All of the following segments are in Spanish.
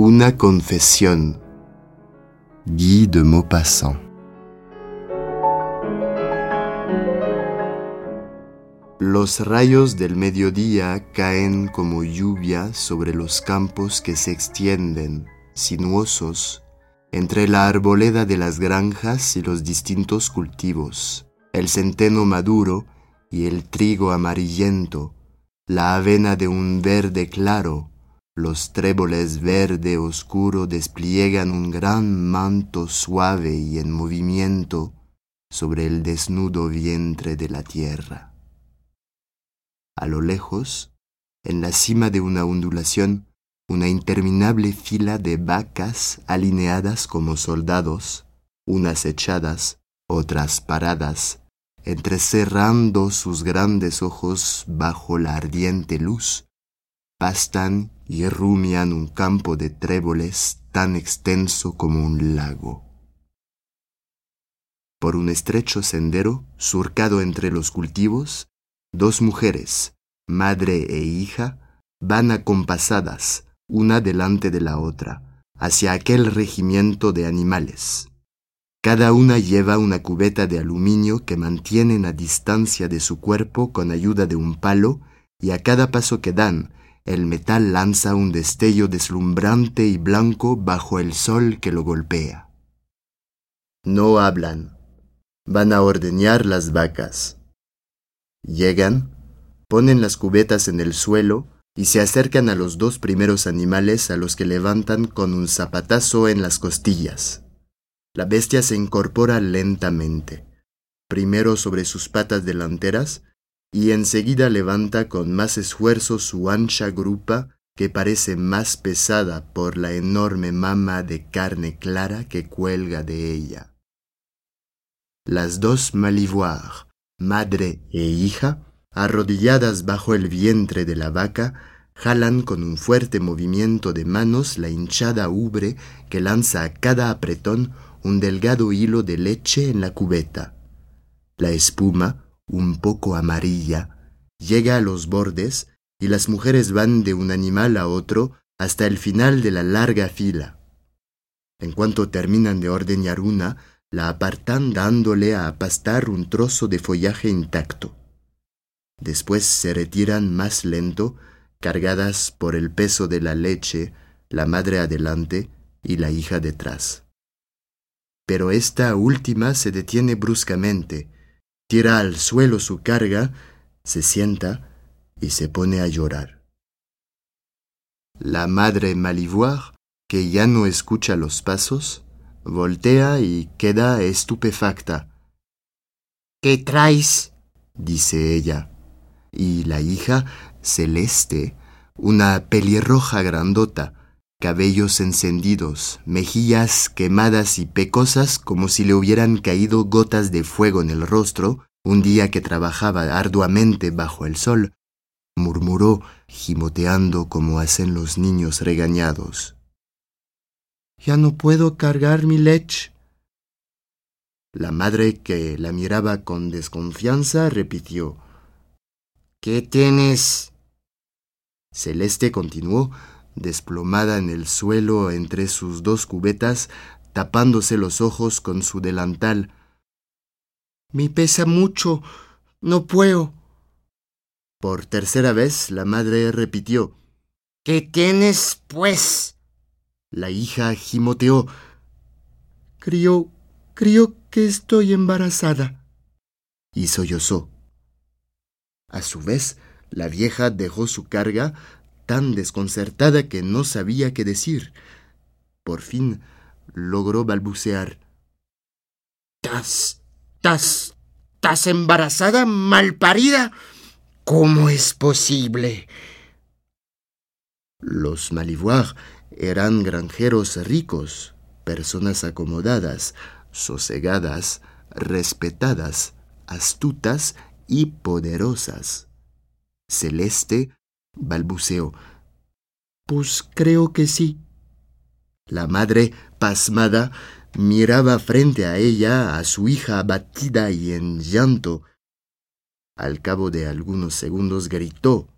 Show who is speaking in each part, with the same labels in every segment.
Speaker 1: Una confesión. Guy de Maupassant. Los rayos del mediodía caen como lluvia sobre los campos que se extienden, sinuosos, entre la arboleda de las granjas y los distintos cultivos, el centeno maduro y el trigo amarillento, la avena de un verde claro, los tréboles verde oscuro despliegan un gran manto suave y en movimiento sobre el desnudo vientre de la tierra. A lo lejos, en la cima de una ondulación, una interminable fila de vacas alineadas como soldados, unas echadas, otras paradas, entrecerrando sus grandes ojos bajo la ardiente luz, pastan y rumian un campo de tréboles tan extenso como un lago. Por un estrecho sendero, surcado entre los cultivos, dos mujeres, madre e hija, van acompasadas, una delante de la otra, hacia aquel regimiento de animales. Cada una lleva una cubeta de aluminio que mantienen a distancia de su cuerpo con ayuda de un palo, y a cada paso que dan, el metal lanza un destello deslumbrante y blanco bajo el sol que lo golpea. No hablan. Van a ordeñar las vacas. Llegan, ponen las cubetas en el suelo y se acercan a los dos primeros animales a los que levantan con un zapatazo en las costillas. La bestia se incorpora lentamente, primero sobre sus patas delanteras, y enseguida levanta con más esfuerzo su ancha grupa que parece más pesada por la enorme mama de carne clara que cuelga de ella. Las dos Malivoire, madre e hija, arrodilladas bajo el vientre de la vaca, jalan con un fuerte movimiento de manos la hinchada ubre que lanza a cada apretón un delgado hilo de leche en la cubeta. La espuma, un poco amarilla, llega a los bordes y las mujeres van de un animal a otro hasta el final de la larga fila. En cuanto terminan de ordeñar una, la apartan dándole a apastar un trozo de follaje intacto. Después se retiran más lento, cargadas por el peso de la leche, la madre adelante y la hija detrás pero esta última se detiene bruscamente, tira al suelo su carga, se sienta y se pone a llorar. La madre Malivoire, que ya no escucha los pasos, voltea y queda estupefacta. ¿Qué traes? dice ella. Y la hija, celeste, una pelirroja grandota, cabellos encendidos, mejillas quemadas y pecosas como si le hubieran caído gotas de fuego en el rostro, un día que trabajaba arduamente bajo el sol, murmuró, gimoteando como hacen los niños regañados. Ya no puedo cargar mi leche. La madre, que la miraba con desconfianza, repitió ¿Qué tienes? Celeste continuó desplomada en el suelo entre sus dos cubetas, tapándose los ojos con su delantal. Me pesa mucho. No puedo. Por tercera vez la madre repitió. ¿Qué tienes, pues? La hija gimoteó. Creo, creo que estoy embarazada. Y sollozó. A su vez, la vieja dejó su carga, tan desconcertada que no sabía qué decir. Por fin logró balbucear. ¿Tas, tas, tas embarazada, malparida? ¿Cómo es posible? Los Malivoire eran granjeros ricos, personas acomodadas, sosegadas, respetadas, astutas y poderosas. Celeste balbuceó. Pues creo que sí. La madre, pasmada, miraba frente a ella a su hija abatida y en llanto. Al cabo de algunos segundos gritó.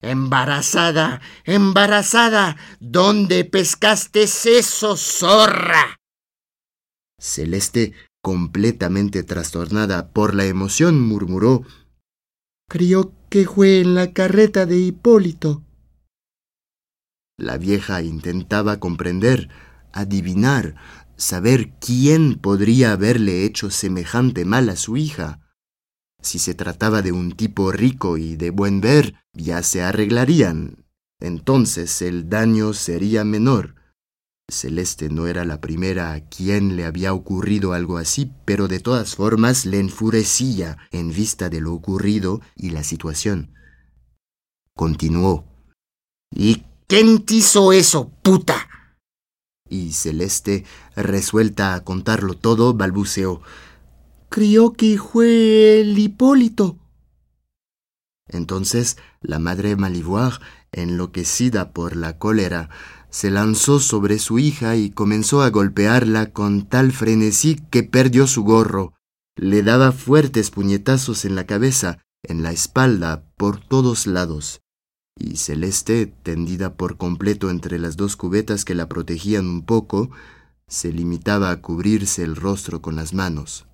Speaker 2: Embarazada, embarazada, ¿dónde pescaste eso, zorra?
Speaker 1: Celeste, completamente trastornada por la emoción, murmuró
Speaker 2: Creo que fue en la carreta de Hipólito.
Speaker 1: La vieja intentaba comprender, adivinar, saber quién podría haberle hecho semejante mal a su hija. Si se trataba de un tipo rico y de buen ver, ya se arreglarían. Entonces el daño sería menor. Celeste no era la primera a quien le había ocurrido algo así, pero de todas formas le enfurecía en vista de lo ocurrido y la situación. Continuó.
Speaker 2: ¿Y quién hizo eso, puta?
Speaker 1: Y Celeste, resuelta a contarlo todo, balbuceó.
Speaker 2: Creo que fue el Hipólito.
Speaker 1: Entonces la madre Malivoire, enloquecida por la cólera, se lanzó sobre su hija y comenzó a golpearla con tal frenesí que perdió su gorro. Le daba fuertes puñetazos en la cabeza, en la espalda, por todos lados. Y Celeste, tendida por completo entre las dos cubetas que la protegían un poco, se limitaba a cubrirse el rostro con las manos.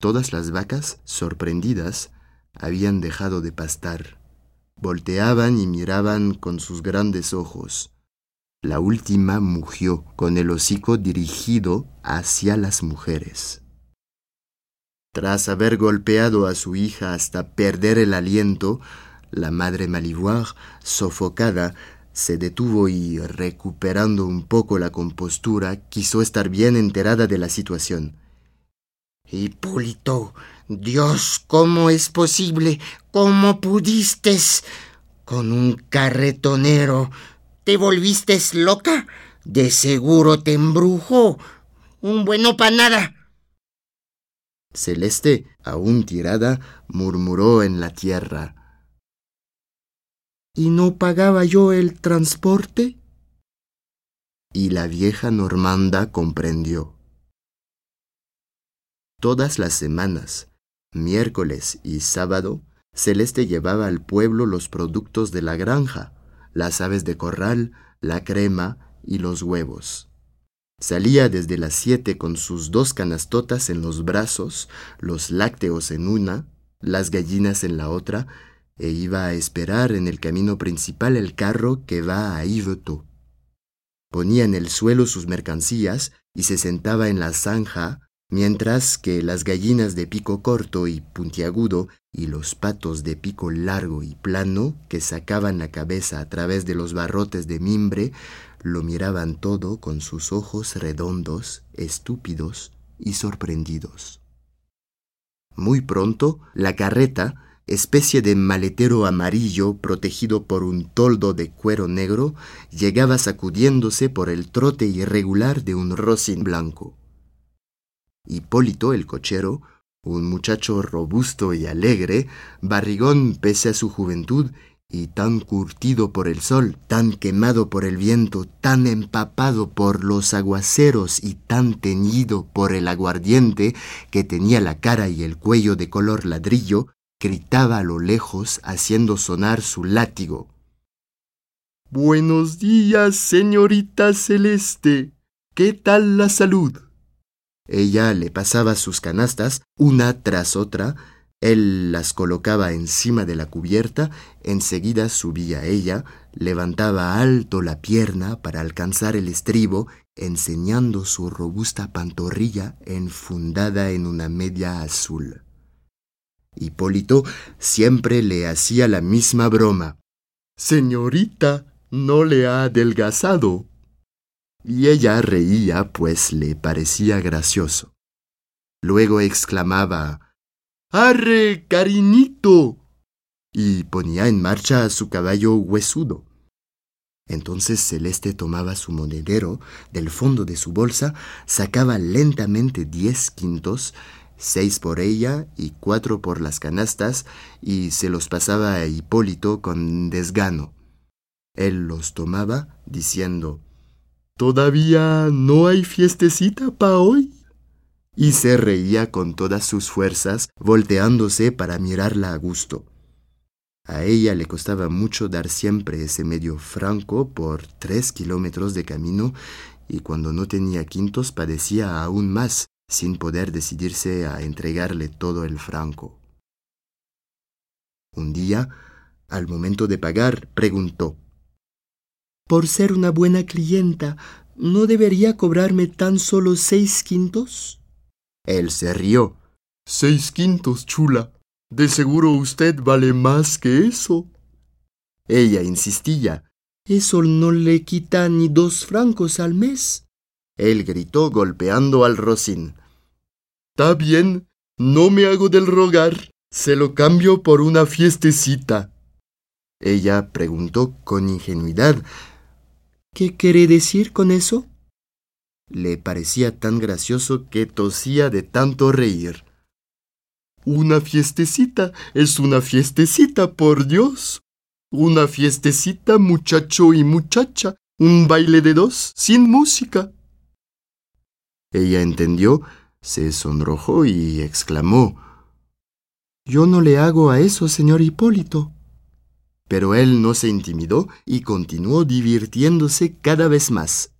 Speaker 1: Todas las vacas, sorprendidas, habían dejado de pastar. Volteaban y miraban con sus grandes ojos. La última mugió con el hocico dirigido hacia las mujeres. Tras haber golpeado a su hija hasta perder el aliento, la madre Malivoire, sofocada, se detuvo y, recuperando un poco la compostura, quiso estar bien enterada de la situación.
Speaker 2: Hipólito, Dios, ¿cómo es posible? ¿Cómo pudiste? Con un carretonero. ¿Te volviste loca? De seguro te embrujó. Un bueno para nada.
Speaker 1: Celeste, aún tirada, murmuró en la tierra.
Speaker 2: ¿Y no pagaba yo el transporte?
Speaker 1: Y la vieja normanda comprendió. Todas las semanas, miércoles y sábado, Celeste llevaba al pueblo los productos de la granja, las aves de corral, la crema y los huevos. Salía desde las siete con sus dos canastotas en los brazos, los lácteos en una, las gallinas en la otra, e iba a esperar en el camino principal el carro que va a Yvetot. Ponía en el suelo sus mercancías y se sentaba en la zanja mientras que las gallinas de pico corto y puntiagudo y los patos de pico largo y plano que sacaban la cabeza a través de los barrotes de mimbre lo miraban todo con sus ojos redondos, estúpidos y sorprendidos. Muy pronto, la carreta, especie de maletero amarillo protegido por un toldo de cuero negro, llegaba sacudiéndose por el trote irregular de un rocín blanco. Hipólito el cochero, un muchacho robusto y alegre, barrigón pese a su juventud, y tan curtido por el sol, tan quemado por el viento, tan empapado por los aguaceros y tan teñido por el aguardiente, que tenía la cara y el cuello de color ladrillo, gritaba a lo lejos haciendo sonar su látigo.
Speaker 3: Buenos días, señorita Celeste. ¿Qué tal la salud?
Speaker 1: Ella le pasaba sus canastas una tras otra, él las colocaba encima de la cubierta, enseguida subía ella, levantaba alto la pierna para alcanzar el estribo, enseñando su robusta pantorrilla enfundada en una media azul. Hipólito siempre le hacía la misma broma.
Speaker 3: Señorita, no le ha adelgazado.
Speaker 1: Y ella reía, pues le parecía gracioso. Luego exclamaba
Speaker 3: ¡Arre, cariñito!
Speaker 1: y ponía en marcha su caballo huesudo. Entonces Celeste tomaba su monedero del fondo de su bolsa, sacaba lentamente diez quintos, seis por ella y cuatro por las canastas, y se los pasaba a Hipólito con desgano. Él los tomaba, diciendo
Speaker 3: ¿Todavía no hay fiestecita pa' hoy?
Speaker 1: Y se reía con todas sus fuerzas, volteándose para mirarla a gusto. A ella le costaba mucho dar siempre ese medio franco por tres kilómetros de camino y cuando no tenía quintos padecía aún más sin poder decidirse a entregarle todo el franco. Un día, al momento de pagar, preguntó,
Speaker 3: Por ser una buena clienta, ¿no debería cobrarme tan solo seis quintos?
Speaker 1: Él se rió.
Speaker 3: Seis quintos, chula. De seguro usted vale más que eso.
Speaker 1: Ella insistía.
Speaker 3: Eso no le quita ni dos francos al mes.
Speaker 1: Él gritó golpeando al rocín.
Speaker 3: Está bien, no me hago del rogar. Se lo cambio por una fiestecita.
Speaker 1: Ella preguntó con ingenuidad.
Speaker 3: ¿Qué quiere decir con eso?
Speaker 1: Le parecía tan gracioso que tosía de tanto reír.
Speaker 3: Una fiestecita es una fiestecita, por Dios. Una fiestecita, muchacho y muchacha. Un baile de dos, sin música.
Speaker 1: Ella entendió, se sonrojó y exclamó Yo no le hago a eso, señor Hipólito. Pero él no se intimidó y continuó divirtiéndose cada vez más.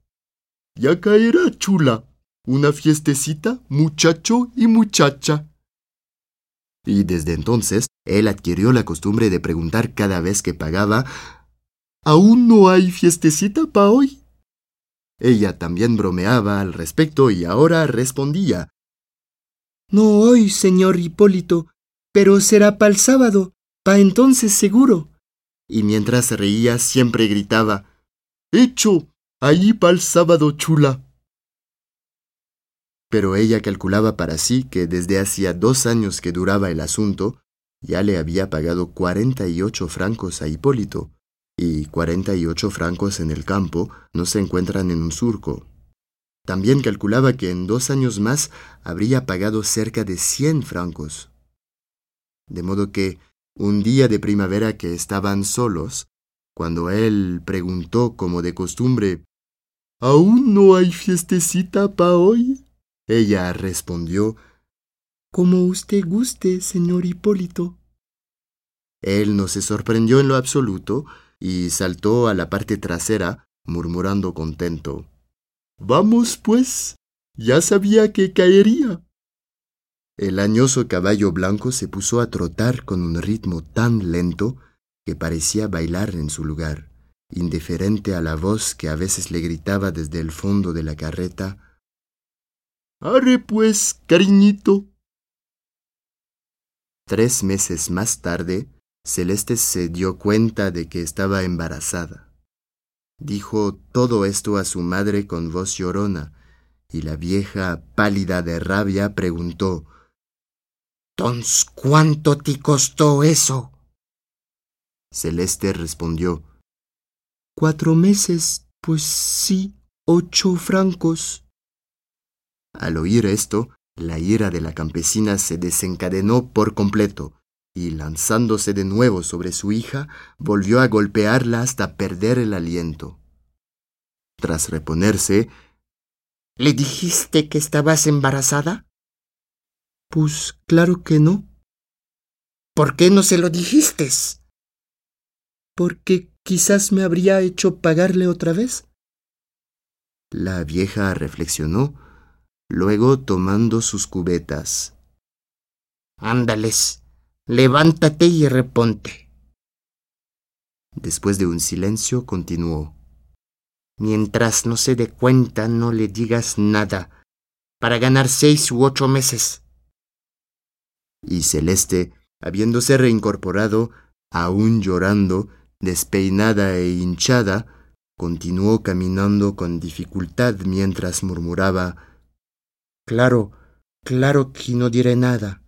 Speaker 3: Ya caerá, chula. Una fiestecita, muchacho y muchacha
Speaker 1: y desde entonces él adquirió la costumbre de preguntar cada vez que pagaba ¿Aún no hay fiestecita para hoy? Ella también bromeaba al respecto y ahora respondía
Speaker 3: No hoy, señor Hipólito, pero será para el sábado, pa entonces seguro.
Speaker 1: Y mientras se reía siempre gritaba
Speaker 3: Hecho, allí pa el sábado chula
Speaker 1: pero ella calculaba para sí que desde hacía dos años que duraba el asunto, ya le había pagado cuarenta y ocho francos a Hipólito, y cuarenta y ocho francos en el campo no se encuentran en un surco. También calculaba que en dos años más habría pagado cerca de cien francos. De modo que, un día de primavera que estaban solos, cuando él preguntó como de costumbre,
Speaker 3: ¿Aún no hay fiestecita pa hoy?
Speaker 1: Ella respondió,
Speaker 3: Como usted guste, señor Hipólito.
Speaker 1: Él no se sorprendió en lo absoluto y saltó a la parte trasera, murmurando contento.
Speaker 3: Vamos, pues. Ya sabía que caería.
Speaker 1: El añoso caballo blanco se puso a trotar con un ritmo tan lento que parecía bailar en su lugar, indiferente a la voz que a veces le gritaba desde el fondo de la carreta
Speaker 3: Arre pues, cariñito.
Speaker 1: Tres meses más tarde, Celeste se dio cuenta de que estaba embarazada. Dijo todo esto a su madre con voz llorona, y la vieja, pálida de rabia, preguntó
Speaker 2: ¿Tons cuánto te costó eso?
Speaker 1: Celeste respondió
Speaker 3: Cuatro meses, pues sí, ocho francos.
Speaker 1: Al oír esto, la ira de la campesina se desencadenó por completo, y lanzándose de nuevo sobre su hija, volvió a golpearla hasta perder el aliento. Tras reponerse,
Speaker 2: ¿Le dijiste que estabas embarazada?
Speaker 3: Pues claro que no.
Speaker 2: ¿Por qué no se lo dijiste?
Speaker 3: Porque quizás me habría hecho pagarle otra vez.
Speaker 1: La vieja reflexionó luego tomando sus cubetas.
Speaker 2: Ándales, levántate y reponte.
Speaker 1: Después de un silencio continuó.
Speaker 2: Mientras no se dé cuenta, no le digas nada, para ganar seis u ocho meses.
Speaker 1: Y Celeste, habiéndose reincorporado, aún llorando, despeinada e hinchada, continuó caminando con dificultad mientras murmuraba
Speaker 2: Claro, claro que no diré nada.